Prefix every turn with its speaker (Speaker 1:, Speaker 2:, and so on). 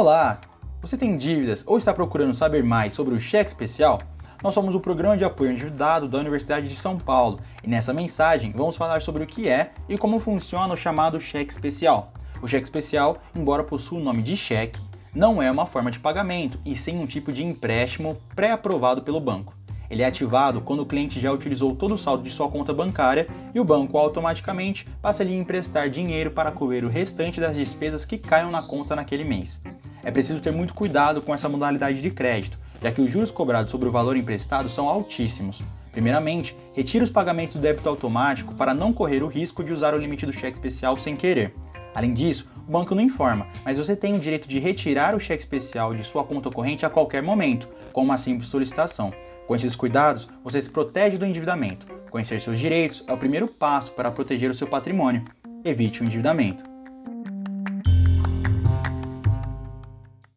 Speaker 1: Olá! Você tem dívidas ou está procurando saber mais sobre o cheque especial? Nós somos o programa de apoio endividado da Universidade de São Paulo e nessa mensagem vamos falar sobre o que é e como funciona o chamado cheque especial. O cheque especial, embora possua o nome de cheque, não é uma forma de pagamento e sim um tipo de empréstimo pré-aprovado pelo banco. Ele é ativado quando o cliente já utilizou todo o saldo de sua conta bancária e o banco automaticamente passa a lhe emprestar dinheiro para cobrir o restante das despesas que caiam na conta naquele mês. É preciso ter muito cuidado com essa modalidade de crédito, já que os juros cobrados sobre o valor emprestado são altíssimos. Primeiramente, retire os pagamentos do débito automático para não correr o risco de usar o limite do cheque especial sem querer. Além disso, o banco não informa, mas você tem o direito de retirar o cheque especial de sua conta corrente a qualquer momento, com uma simples solicitação. Com esses cuidados, você se protege do endividamento. Conhecer seus direitos é o primeiro passo para proteger o seu patrimônio. Evite o endividamento.